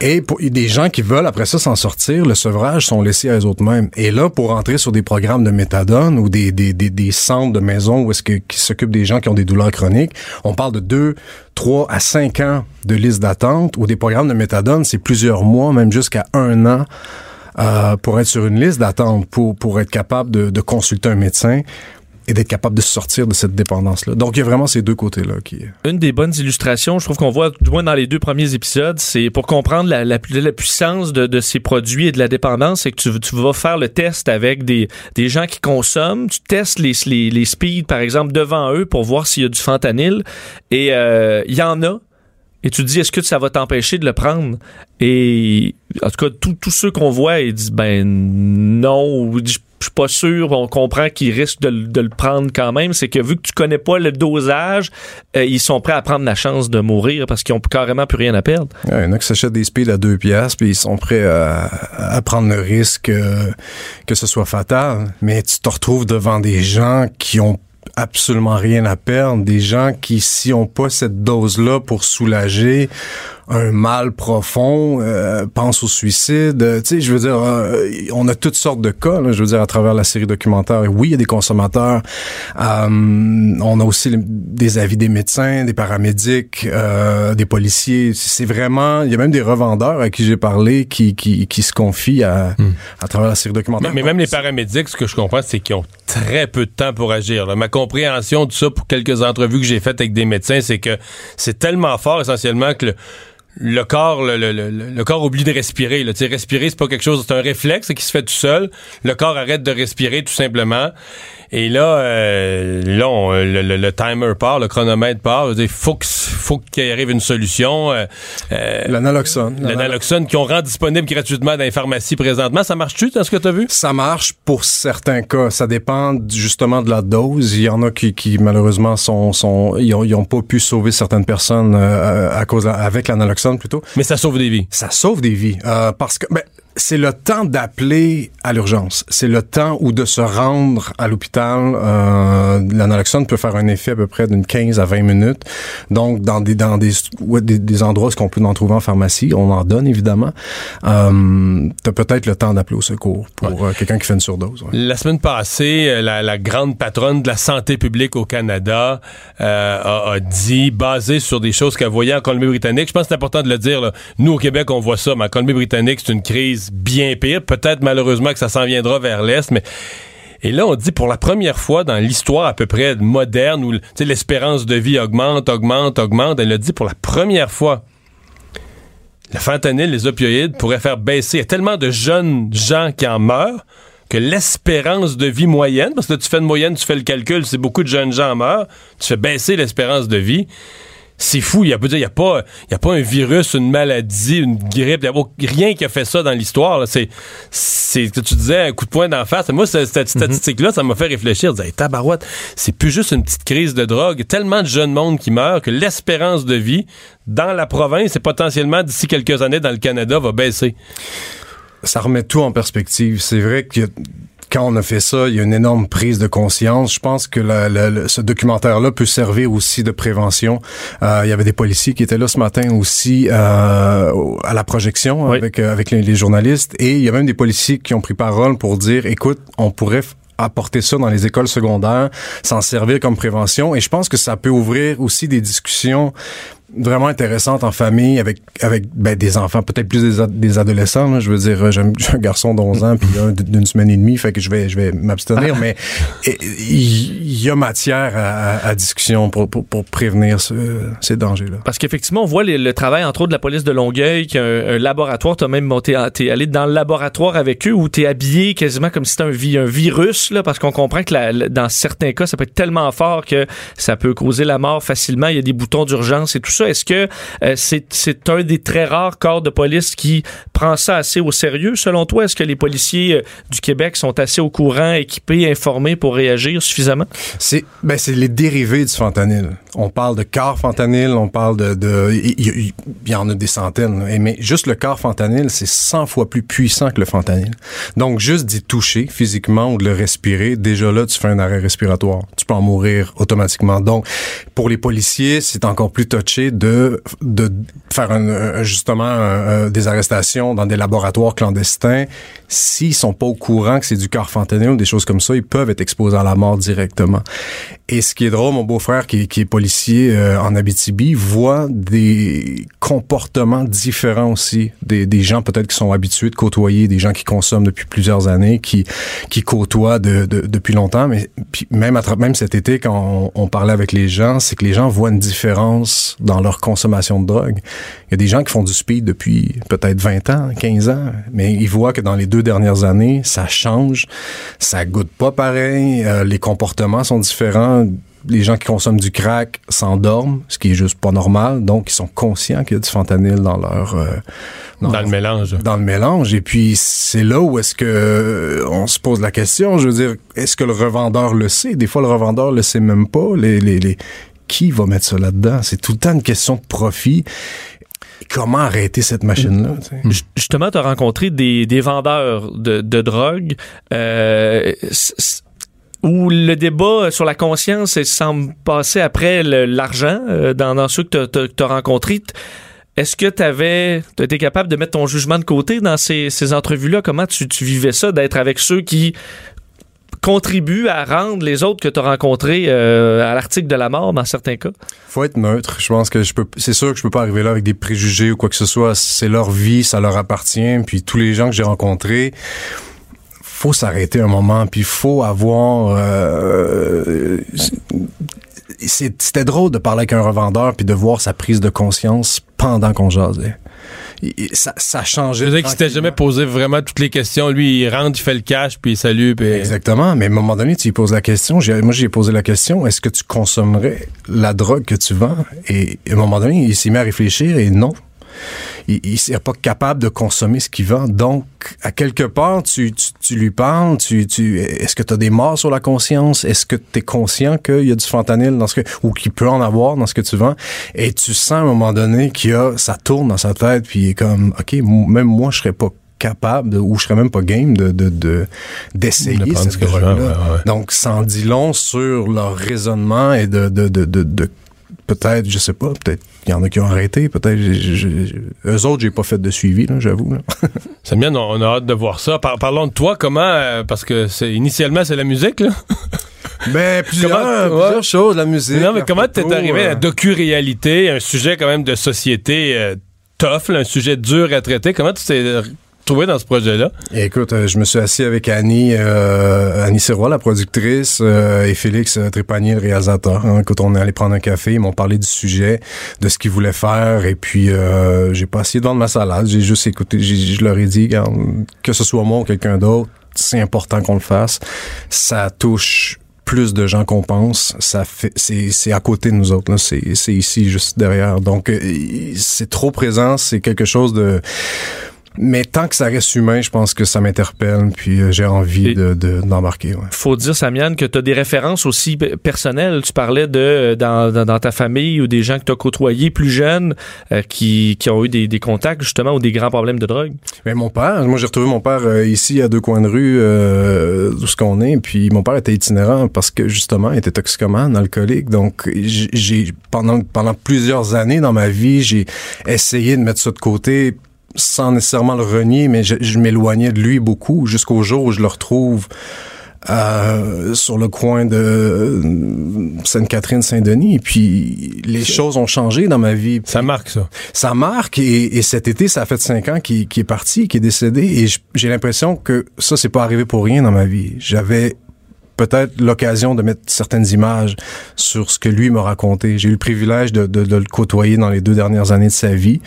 Et pour des gens qui veulent après ça s'en sortir, le sevrage sont laissés à eux autres mêmes. Et là, pour entrer sur des programmes de méthadone ou des, des, des, centres de maison où est-ce que qui s'occupent des gens qui ont des douleurs chroniques, on parle de deux, trois à cinq ans de liste d'attente ou des programmes de méthadone, c'est plusieurs mois, même jusqu'à un an. Euh, pour être sur une liste d'attente, pour, pour être capable de consulter un médecin et d'être capable de sortir de cette dépendance-là. Donc, il y a vraiment ces deux côtés-là qui... Une des bonnes illustrations, je trouve qu'on voit, du moins dans les deux premiers épisodes, c'est pour comprendre la, la, puissance de, de, ces produits et de la dépendance, c'est que tu, tu, vas faire le test avec des, des gens qui consomment, tu testes les, les, les speeds, par exemple, devant eux pour voir s'il y a du fentanyl, et euh, il y en a, et tu te dis est-ce que ça va t'empêcher de le prendre? Et en tout cas tous ceux qu'on voit ils disent ben non je suis pas sûr, on comprend qu'ils risquent de, le prendre quand même, c'est que vu que tu connais pas le dosage, euh, ils sont prêts à prendre la chance de mourir parce qu'ils ont carrément plus rien à perdre. Il y en a qui s'achètent des speeds à deux piastres, puis ils sont prêts à, prendre le risque euh, que ce soit fatal. Mais tu te retrouves devant des gens qui ont absolument rien à perdre, des gens qui, si ont pas cette dose-là pour soulager, un mal profond, euh, pense au suicide. Euh, tu sais, je veux dire, euh, on a toutes sortes de cas. je veux dire, à travers la série documentaire. Oui, il y a des consommateurs. on a aussi des avis des médecins, des paramédics, des policiers. C'est vraiment, il y a même des revendeurs à qui j'ai parlé qui, qui, qui se confient à, hmm. à travers la série documentaire. Mais, même les paramédics, ce que je comprends, c'est qu'ils ont très peu de temps pour agir. Ma compréhension de ça pour quelques entrevues que j'ai faites avec des médecins, c'est que c'est tellement fort essentiellement que le, le corps le, le, le, corps oublie de respirer là. respirer c'est pas quelque chose c'est un réflexe qui se fait tout seul. Le corps arrête de respirer tout simplement. Et là euh, là le, timer part le chronomètre part. Il faut que faut qu'il arrive une solution. Euh, euh, L'analoxone. L'analoxone qu'on rend disponible gratuitement dans les pharmacies présentement. Ça marche-tu dans ce que tu as vu? Ça marche pour certains cas. Ça dépend justement de la dose. Il y en a qui, qui malheureusement sont, sont ils, ont, pas pu sauver certaines personnes euh, à cause avec l'analoxone plutôt. Mais ça sauve des vies. Ça sauve des vies parce que ben, c'est le temps d'appeler à l'urgence. C'est le temps ou de se rendre à l'hôpital. Euh, L'analoxone peut faire un effet à peu près d'une 15 à 20 minutes. Donc, dans des dans des, des, endroits qu'on peut en trouver en pharmacie, on en donne évidemment. Euh, tu as peut-être le temps d'appeler au secours pour euh, quelqu'un qui fait une surdose. La semaine passée, euh, la, la, grande patronne de la santé publique au Canada euh, a, a, dit, basé sur des choses qu'elle voyait en Colombie-Britannique, je pense que c'est important de le dire, là, nous au Québec, on voit ça, mais en Colombie-Britannique, c'est une crise bien pire. Peut-être malheureusement que ça s'en viendra vers l'Est, mais et là, on dit pour la première fois dans l'histoire à peu près moderne où l'espérance de vie augmente, augmente, augmente, elle a dit pour la première fois, le fentanyl, les opioïdes pourraient faire baisser. Il y a tellement de jeunes gens qui en meurent que l'espérance de vie moyenne, parce que tu fais une moyenne, tu fais le calcul, c'est beaucoup de jeunes gens meurent, tu fais baisser l'espérance de vie c'est fou. Il n'y a, y a, pas, y a pas un virus, une maladie, une grippe. Il n'y a rien qui a fait ça dans l'histoire. C'est, c'est que tu disais un coup de poing d'en face. Moi, cette, mhm. statistique-là, ça m'a fait réfléchir. Je disais, tabarouette, c'est plus juste une petite crise de drogue. Tellement de jeunes monde qui meurent que l'espérance de vie dans la province et potentiellement d'ici quelques années dans le Canada va baisser. Ça remet tout en perspective. C'est vrai que quand on a fait ça, il y a une énorme prise de conscience. Je pense que ce documentaire-là peut servir aussi de prévention. Euh, il y avait des policiers qui étaient là ce matin aussi euh, à la projection avec, euh, avec les, journalistes. Et il y a même des policiers qui ont pris parole pour dire, écoute, on pourrait apporter ça dans les écoles secondaires, s'en servir comme prévention. Et je pense que ça peut ouvrir aussi des discussions vraiment intéressante en famille avec avec ben, des enfants peut-être plus des, des adolescents je veux dire j'ai un garçon d'11 ans puis un d'une semaine et demie fait que je vais je vais m'abstenir mais il y, a matière à, à, discussion pour, pour, pour prévenir ce, ces dangers là parce qu'effectivement on voit le travail entre autres de la police de Longueuil qui a un, laboratoire. T'as même monté t'es allé dans le laboratoire avec eux où t'es habillé quasiment comme si c'était un, un virus là parce qu'on comprend que dans certains cas ça peut être tellement fort que ça peut causer la mort facilement. Il y a des boutons d'urgence et tout ça est-ce que euh, c'est un des très rares corps de police qui prend ça assez au sérieux, selon toi? Est-ce que les policiers euh, du Québec sont assez au courant, équipés, informés pour réagir suffisamment? C'est ben, les dérivés du fentanyl. On parle de corps fentanyl, on parle de... Il y, en a des centaines, mais juste le corps fentanyl, c'est 100 fois plus puissant que le fentanyl. Donc, juste d'y toucher physiquement ou de le respirer, déjà là, tu fais un arrêt respiratoire. Tu peux en mourir automatiquement. Donc, pour les policiers, c'est encore plus touché de, de faire justement des arrestations dans des laboratoires clandestins. S'ils sont pas au courant que c'est du carfentanyl ou des choses comme ça, ils peuvent être exposés à la mort directement. Et ce qui est drôle, mon beau-frère qui, qui, est policier euh, en Abitibi voit des comportements différents aussi des, des gens peut-être qui sont habitués de côtoyer des gens qui consomment depuis plusieurs années, qui qui côtoient de, de, depuis longtemps. Mais même à, même cet été quand on, on parlait avec les gens, c'est que les gens voient une différence dans leur consommation de drogue. Il y a des gens qui font du speed depuis peut-être 20 ans, 15 ans, mais ils voient que dans les deux dernières années, ça change, ça goûte pas pareil, euh, les comportements sont différents les gens qui consomment du crack s'endorment, ce qui est juste pas normal. Donc, ils sont conscients qu'il y a du fentanyl dans leur euh, dans, le mélange. Dans le mélange. Et puis, c'est là où est-ce que euh, on se pose la question. Je veux dire, est-ce que le revendeur le sait? Des fois, le revendeur le sait même pas. Les, les, les qui va mettre ça là-dedans? C'est tout le temps une question de profit comment arrêter cette machine-là? Justement, tu as rencontré des, des vendeurs de, de drogue euh, où le débat sur la conscience semble passer après l'argent euh, dans, ceux que tu as, rencontrés. Est-ce que tu avais été capable de mettre ton jugement de côté dans ces, ces entrevues-là? Comment tu, tu vivais ça d'être avec ceux qui contribue à rendre les autres que tu as rencontrés euh, à l'article de la mort dans certains cas? Faut être neutre. Je pense que je peux c'est sûr que je peux pas arriver là avec des préjugés ou quoi que ce soit. C'est leur vie, ça leur appartient. Puis tous les gens que j'ai rencontrés, faut s'arrêter un moment. Puis faut avoir euh, c'était drôle de parler avec un revendeur puis de voir sa prise de conscience pendant qu'on jasait ça, ça changeait. Je veux dire qu'il s'était jamais posé vraiment toutes les questions. Lui, il rentre, il fait le cash, puis il salue. Puis... Exactement. Mais à un moment donné, tu lui poses la question. Moi, j'ai posé la question est-ce que tu consommerais la drogue que tu vends? Et à un moment donné, il s'est mis à réfléchir et non il, il pas capable de consommer ce qu'il vend. Donc, à quelque part, tu, tu, lui parles, tu, tu, est-ce que tu as des morts sur la conscience? Est-ce que tu es conscient qu'il y a du fentanyl dans ce que, ou qu'il peut en avoir dans ce que tu vends? Et tu sens à un moment donné qu'il y a, ça tourne dans sa tête, puis il est comme, OK, même moi, je serais pas capable de, ou je serais même pas game de d'essayer de, cette drogue-là. Donc, ça en dit long sur leur raisonnement et de, de, de, de peut-être, je sais pas, peut-être il y en a qui ont arrêté, peut-être. Eux autres, j'ai pas fait de suivi, j'avoue. C'est bien, on a hâte de voir ça. parlons de toi, comment, euh, parce que c'est initialement, c'est la musique, là? Ben, plusieurs, choses, la musique. Non, mais comment t'es arrivé à la euh, docu-réalité, un sujet quand même de société euh, tough, un sujet dur à traiter? Comment tu t'es trouvé dans ce projet-là? Écoute, euh, je me suis assis avec Annie, euh, Annie Sirois, la productrice, euh, et Félix Trépanier, le réalisateur. Hein. Écoute, on est allé prendre un café, ils m'ont parlé du sujet, de ce qu'ils voulaient faire, et puis j'ai pas essayé de vendre ma salade, j'ai juste écouté, je leur ai dit, que ce soit moi ou quelqu'un d'autre, c'est important qu'on le fasse. Ça touche plus de gens qu'on pense. Ça fait, c'est, à côté de nous autres. Là. C'est, c'est ici, juste derrière. Donc, c'est trop présent. C'est quelque chose de mais tant que ça reste humain, je pense que ça m'interpelle, puis euh, j'ai envie de, d'embarquer. Ouais. Faut dire, Samiane, que tu as des références aussi personnelles. Tu parlais de euh, dans, dans, ta famille ou des gens que tu as côtoyés plus jeunes euh, qui, qui ont eu des, des, contacts justement ou des grands problèmes de drogue. Mais mon père, moi j'ai retrouvé mon père ici à deux coins de rue euh, où ce qu'on est, puis mon père était itinérant parce que justement il était toxicomane, alcoolique. Donc j'ai pendant pendant plusieurs années dans ma vie, j'ai essayé de mettre ça de côté sans nécessairement le renier, mais je, m'éloignais de lui beaucoup jusqu'au jour où je le retrouve euh, sur le coin de euh, Sainte-Catherine-Saint-Denis. Et puis, les choses ont changé dans ma vie. Ça marque, ça. Ça marque. Et, cet été, ça a fait cinq ans qu'il est parti, qu'il est décédé. Et j'ai l'impression que ça, c'est pas arrivé pour rien dans ma vie. J'avais peut-être l'occasion de mettre certaines images sur ce que lui m'a raconté. J'ai eu le privilège de, de, le côtoyer dans les deux dernières années de sa vie.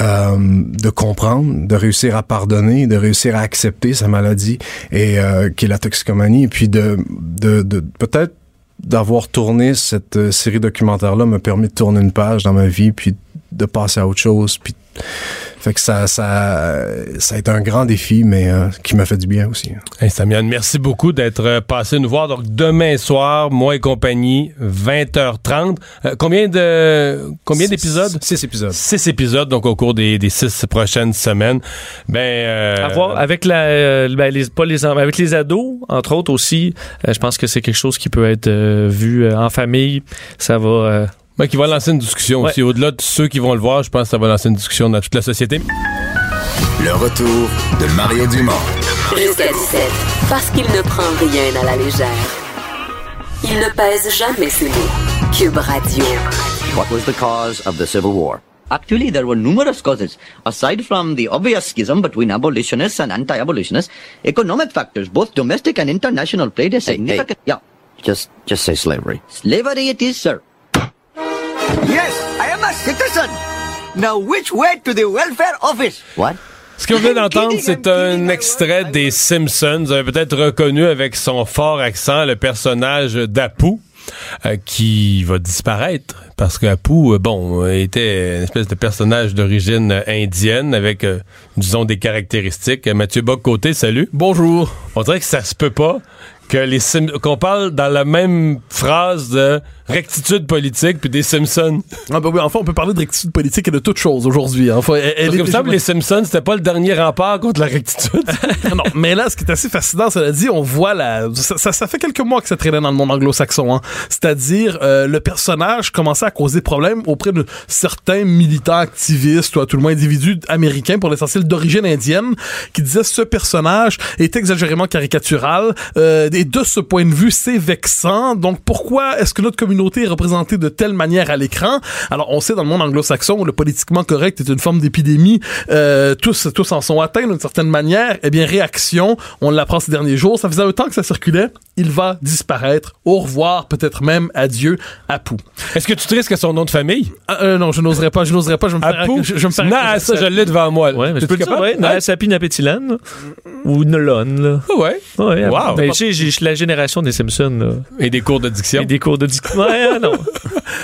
Euh, de comprendre, de réussir à pardonner, de réussir à accepter sa maladie et euh, qui est la toxicomanie, et puis de, de, de peut-être d'avoir tourné cette euh, série documentaire-là m'a permis de tourner une page dans ma vie, puis de passer à autre chose, puis fait que ça, ça, ça a été un grand défi, mais euh, qui m'a fait du bien aussi. Hey, Samian, merci beaucoup d'être euh, passé nous voir. Donc, demain soir, moi et compagnie, 20h30. Euh, combien de combien d'épisodes? Six épisodes. Six épisodes, donc au cours des, des six prochaines semaines. Ben, à voir avec la, ben, les, pas les, avec les ados, entre autres aussi. je pense que c'est quelque chose qui peut être vu en famille. Ça va ben, qui va lancer une discussion aussi. Au-delà de ceux qui vont le voir, je pense que ça va lancer une discussion dans toute la société. Le retour de Mario Dumont. Jusqu'à 17, parce qu'il ne prend rien à la légère. Il ne pèse jamais ses mots. Cube Radio. What was the cause of the Civil War? Actually, there were numerous causes. Aside from the obvious schism between abolitionists and anti-abolitionists, economic factors, both domestic and international, played a significant... Hey, hey. Yeah. Just, just say slavery. Slavery it is, sir. Yes, I am a citizen. Now which way to the welfare office? What? Ce que vous venez d'entendre, c'est un extrait des Simpsons. Vous avez peut-être reconnu avec son fort accent le personnage d'Apu. Euh, qui va disparaître parce qu'Apu, euh, bon, était une espèce de personnage d'origine indienne avec, euh, disons, des caractéristiques. Mathieu Bock-Côté, salut. Bonjour. On dirait que ça se peut pas que les qu'on parle dans la même phrase de rectitude politique puis des Simpsons. Ah ben oui, enfin, on peut parler de rectitude politique et de toute chose aujourd'hui. Enfin, elle, Parce que les Simpsons, c'était pas le dernier rempart contre la rectitude. non, mais là, ce qui est assez fascinant, cela dit, on voit la... Ça, ça, fait quelques mois que ça traînait dans le monde anglo-saxon. Hein. C'est-à-dire, euh, le personnage commençait à causer problème auprès de certains militants activistes ou à tout le moins individus américains, pour l'essentiel d'origine indienne, qui disaient ce personnage est exagérément caricatural euh, et de ce point de vue, c'est vexant. Donc, pourquoi est-ce que notre communauté est représentée de telle manière à l'écran. Alors, on sait dans le monde anglo-saxon, le politiquement correct est une forme d'épidémie. Euh, tous, tous en sont atteints d'une certaine manière. Eh bien, réaction, on l'apprend ces derniers jours. Ça faisait un temps que ça circulait. il va disparaître. Au revoir, peut-être même adieu, Apu. Est-ce que tu te risques à son nom de famille? Ah, euh, non, je n'oserais pas, je n'oserais pas, je me faire... Apu? Je, je me faire Non, ça, je l'ai devant moi. Ouais, mais Tu je peux le dire, ouais. Napetilan. Ou Nolon, là. Ah ouais. Ouais, Wow. ben, tu sais, j'ai- je suis la génération des Simpsons, là. Et des cours de diction. Et des cours de diction. Ouais, non.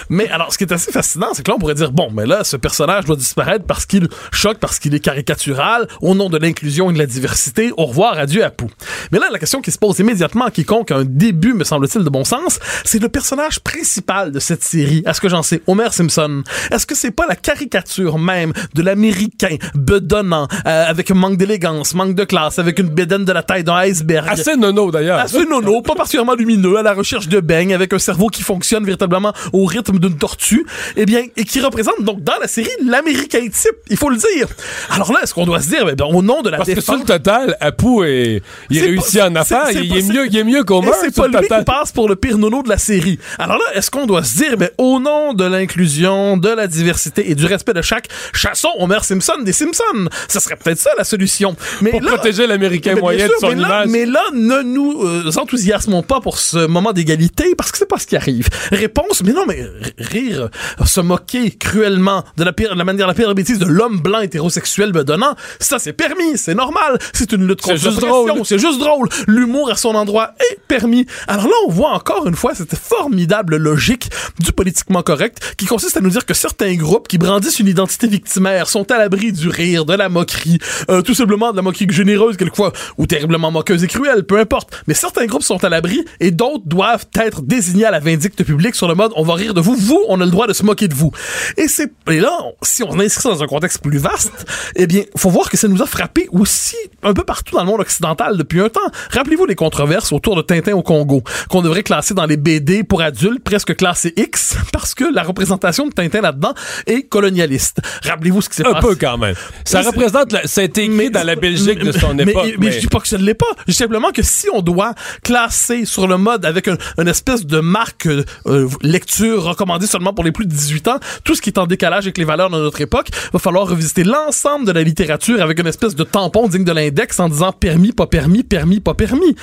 Mais alors, ce qui est assez fascinant, c'est que là, on pourrait dire, bon, mais là, ce personnage doit disparaître parce qu'il choque, parce qu'il est caricatural, au nom de l'inclusion et de la diversité. Au revoir, adieu à Pou. Mais là, la question qui se pose immédiatement à quiconque a un début, me semble-t-il, de bon sens, c'est le personnage principal de cette série. À ce que j'en sais, Homer Simpson? Est-ce que c'est pas la caricature même de l'américain bedonnant, euh, avec un manque d'élégance, manque de classe, avec une bédaine de la taille d'un iceberg? Assez nono, d'ailleurs. Assez nono, pas particulièrement lumineux, à la recherche de beignes, avec un cerveau qui fonctionne véritablement au rythme d'une tortue, eh bien, et qui représente donc dans la série l'américain type, il faut le dire. Alors là, est-ce qu'on doit se dire, eh bien, au nom de la Parce que défense... sur le total, Apu est, il C'est réussit en affaires. Il, est mieux, il est mieux Et qu'Homer. c'est pas le lui total. qui passe pour le pire nono de la série. Alors là, est-ce qu'on doit se dire, ben, au nom de l'inclusion, de la diversité et du respect de chaque, chassons Homer Simpson des Simpsons. Ça serait peut-être ça la solution. Mais Pour là, protéger l'Américain mais bien moyen de sûr, son mais là, image. mais là, ne nous euh, enthousiasmons pas pour ce moment d'égalité parce que c'est pas ce qui arrive. Réponse, mais non, mais rire, se moquer cruellement de la pire, de la manière la pire bêtise de l'homme blanc hétérosexuel bedonnant, ça c'est permis, c'est normal. C'est une lutte contre juste l'oppression, c'est juste drôle. L'humour à son endroit est permis. Alors là, on voit encore une fois cette formidable logique du politiquement correct qui consiste à nous dire que certains groupes qui brandissent une identité victimaire sont à l'abri du rire, de la moquerie, euh, tout simplement de la moquerie généreuse quelquefois, ou terriblement moqueuse et cruelle, peu importe. Mais certains groupes sont à l'abri et d'autres doivent être désignés à la vindicte publique sur le mode on va rire de vous, vous, on a le droit de se moquer de vous. Et c'est et là, si on inscrit ça dans un contexte plus vaste, eh bien, faut voir que ça nous a frappé aussi un peu partout dans le monde occidental depuis un temps. Rappelez-vous les controverses autour de Tintin au Congo, qu'on devrait classer dans les BD pour adultes, presque classé X, parce que la représentation de Tintin là-dedans est colonialiste. Rappelez-vous ce qui s'est Un passé. peu quand même. Ça Mais c'est- représente, la- ça a été écrit dans la Belgique de son mais, époque. Mais, je dis pas que ça ne l'est pas. Je dis simplement que si on doit classer sur le mode avec un- une espèce de marque euh, lecture recommandée seulement pour les plus de 18 ans, tout ce qui est en décalage avec les valeurs de notre époque, va falloir revisiter l'ensemble de la littérature avec une espèce de tampon digne de l'index en disant permis, pas permis, permis, pas permis.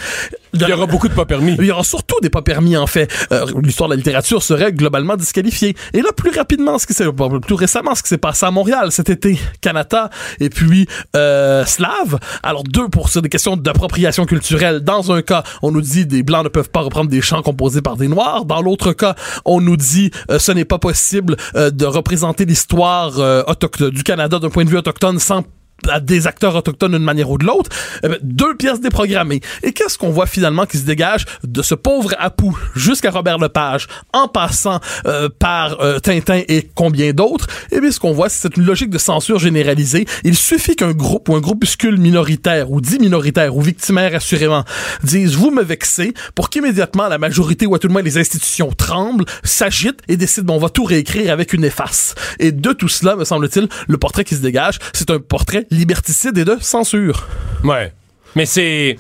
Il y aura beaucoup de pas permis. Il y aura surtout des pas permis, en fait. Euh, L'histoire de la littérature serait globalement disqualifiée. Et là, plus rapidement, ce qui s'est, plus récemment, ce qui s'est passé à Montréal cet été, Canada et puis euh, Slave. Alors, deux pour ça, des questions d'appropriation culturelle. Dans un cas, on nous dit des Blancs ne peuvent pas reprendre des chants composés par des Noirs. Dans l'autre cas, on nous dit euh, ce n'est pas possible euh, de représenter l'histoire euh, du Canada d'un point de vue autochtone sans à des acteurs autochtones d'une manière ou de l'autre, eh ben, deux pièces déprogrammées. Et qu'est-ce qu'on voit finalement qui se dégage de ce pauvre Apu jusqu'à Robert Lepage, en passant euh, par euh, Tintin et combien d'autres? Eh bien, ce qu'on voit, c'est une logique de censure généralisée. Il suffit qu'un groupe ou un groupuscule minoritaire ou dit minoritaire ou victimaire assurément disent « vous me vexez » pour qu'immédiatement la majorité ou à tout le moins les institutions tremblent, s'agitent et décident bon, on va tout réécrire avec une efface. Et de tout cela, me semble-t-il, le portrait qui se dégage, c'est un portrait liberticide et de censure. Ouais. Mais c'est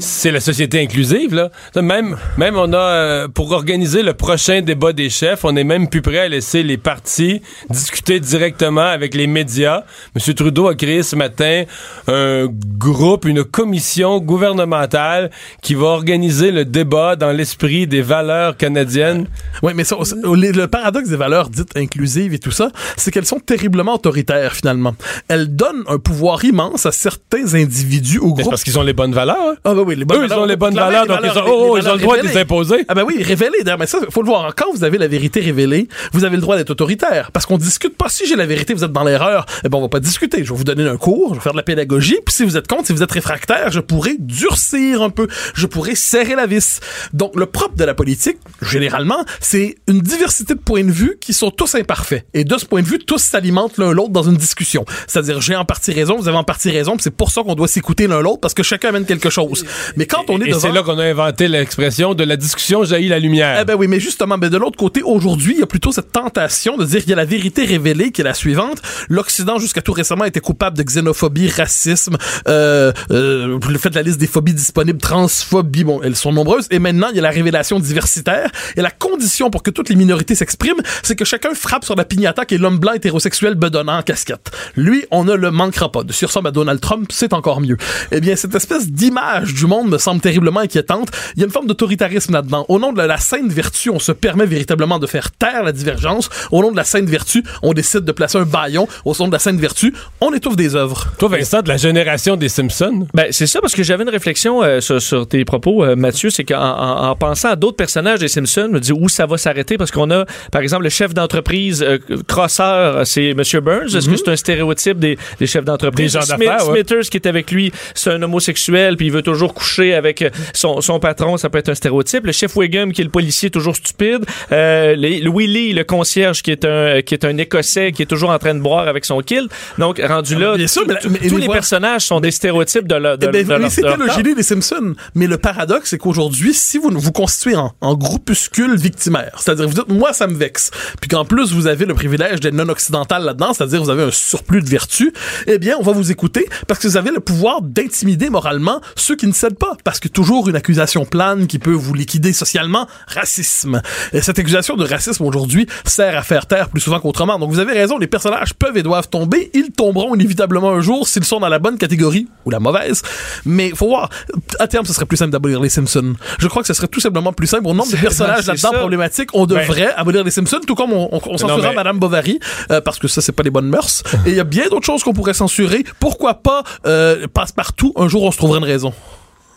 c'est la société inclusive là. Même même on a euh, pour organiser le prochain débat des chefs, on est même plus prêt à laisser les partis discuter directement avec les médias. Monsieur Trudeau a créé ce matin un groupe, une commission gouvernementale qui va organiser le débat dans l'esprit des valeurs canadiennes. Oui, mais ça, le, paradoxe des valeurs dites inclusives et tout ça, c'est qu'elles sont terriblement autoritaires finalement. Elles donnent un pouvoir immense à certains individus ou groupes. Qu'ils ont les bonnes valeurs. hein. Ah ben oui, les bonnes Eux, ils ont les bonnes valeurs, les donc ils ont, oh, les ils ont le droit de les imposer. Ah ben oui, d'ailleurs, Mais ça, faut le voir. Quand vous avez la vérité révélée, vous avez le droit d'être autoritaire. Parce qu'on discute pas. Si j'ai la vérité, vous êtes dans l'erreur. Eh ben, on va pas discuter. Je vais vous donner un cours, je vais faire de la pédagogie. Puis si vous êtes contre, si vous êtes réfractaire, je pourrais durcir un peu. Je pourrais serrer la vis. Donc, le propre de la politique, généralement, c'est une diversité de points de vue qui sont tous imparfaits. Et de ce point de vue, tous s'alimentent l'un l'autre dans une discussion. C'est-à-dire, j'ai en partie raison, vous avez en partie raison, c'est pour ça qu'on doit s'écouter l'un l'autre parce que chacun amène quelque chose. Mais quand on est Et devant c'est là qu'on a inventé l'expression de la discussion jaillit la lumière. eh ben oui, mais justement, ben de l'autre côté, aujourd'hui, il y a plutôt cette tentation de dire qu'il y a la vérité révélée qui est la suivante. L'Occident, jusqu'à tout récemment, était coupable de xénophobie, racisme, euh, euh, vous faites la liste des phobies disponibles, transphobie, bon, elles sont nombreuses. Et maintenant, il y a la révélation diversitaire. Et la condition pour que toutes les minorités s'expriment, c'est que chacun frappe sur la pignata qui est l'homme blanc hétérosexuel bedonnant en casquette. Lui, on ne le manquera pas. De sur ressemble à Donald Trump, c'est encore mieux. Eh bien, cette espèce d'image du monde me semble terriblement inquiétante. Il y a une forme d'autoritarisme là-dedans. Au nom de la sainte vertu, on se permet véritablement de faire taire la divergence. Au nom de la sainte vertu, on décide de placer un baillon. Au nom de la sainte vertu, on étouffe des œuvres. Toi, Vincent, de la génération des Simpsons? Ben, c'est ça, parce que j'avais une réflexion euh, sur, sur, tes propos, euh, Mathieu, c'est qu'en en, en pensant à d'autres personnages des Simpsons, me dit où ça va s'arrêter, parce qu'on a, par exemple, le chef d'entreprise euh, crosseur, c'est M. Burns. Est-ce que c'est un stéréotype des, des chefs d'entreprise? Des gens Smith, d'affaires, ouais. Smithers, qui est avec lui, c'est un homosexuel, puis il veut toujours coucher avec son, son patron, ça peut être un stéréotype. Le chef Wiggum, qui est le policier toujours stupide. Euh, les- le Willy, le concierge, qui est un qui est un Écossais, qui est toujours en train de boire avec son kill. Donc, rendu là, Bien sûr, mais la- tous- mais- tous mais les personnages sont des stéréotypes de, leur- de, Eh ben, de mais leur- de c'était le génie des Simpsons. Mais le paradoxe, c'est qu'aujourd'hui, si vous vous constituez en, en groupuscule victimaire, c'est-à-dire vous dites, moi, ça me vexe, puis qu'en plus, vous avez le privilège d'être non-occidental là-dedans, c'est-à-dire vous avez un surplus de vertu, eh bien, on va vous écouter parce que vous avez le pouvoir d'intimider moralement ceux qui ne cèdent pas. Parce que toujours une accusation plane qui peut vous liquider socialement, racisme. Et cette accusation de racisme aujourd'hui sert à faire taire plus souvent qu'autrement. Donc vous avez raison, les personnages peuvent et doivent tomber. Ils tomberont inévitablement un jour s'ils sont dans la bonne catégorie ou la mauvaise. Mais faut voir, à terme, ce serait plus simple d'abolir les Simpsons. Je crois que ce serait tout simplement plus simple. Au nombre de personnages là-dedans problématiques, on devrait abolir les Simpsons, tout comme on, on, on censurera mais- Madame Bovary, euh, parce que ça, c'est pas les bonnes mœurs. Et il y a bien d'autres choses qu'on pourrait censurer. Pourquoi pas euh, passe-partout, un jour on se trouverait une raison.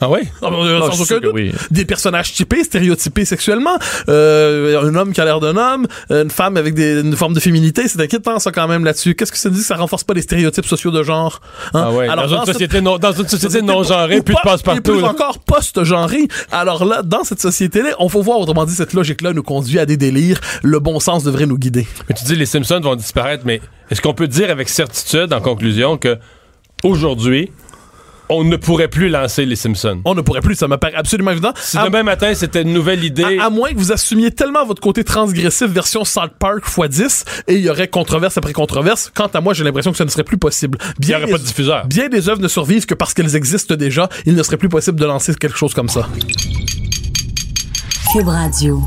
Ah oui? Ah, euh, sans aucun doute. oui. Des personnages typés, stéréotypés sexuellement. Euh, un homme qui a l'air d'un homme, une femme avec des, une forme de féminité, c'est inquiétant ça quand même là-dessus. Qu'est-ce que ça dit ça renforce pas les stéréotypes sociaux de genre hein? Ah ouais. Alors, dans, une cette- société non, dans une société non genrée, ou puis de pas- passe et partout. plus encore post-genré. Alors là, dans cette société-là, on faut voir autrement dit cette logique-là nous conduit à des délires. Le bon sens devrait nous guider. Mais tu dis les Simpsons vont disparaître, mais est-ce qu'on peut dire avec certitude, en conclusion, que aujourd'hui, on ne pourrait plus lancer les Simpsons? On ne pourrait plus, ça me paraît absolument évident. Si À- demain matin, c'était une nouvelle idée. À, à moins que vous assumiez tellement votre côté transgressif version South Park x 10 et il y aurait controverse après controverse. Quant à moi, j'ai l'impression que ça ne serait plus possible. il n'y Bien, aurait pas de diffuseur. bien des œuvres ne survivent que parce qu'elles existent déjà. Il ne serait plus possible de lancer quelque chose comme ça. Cube Radio.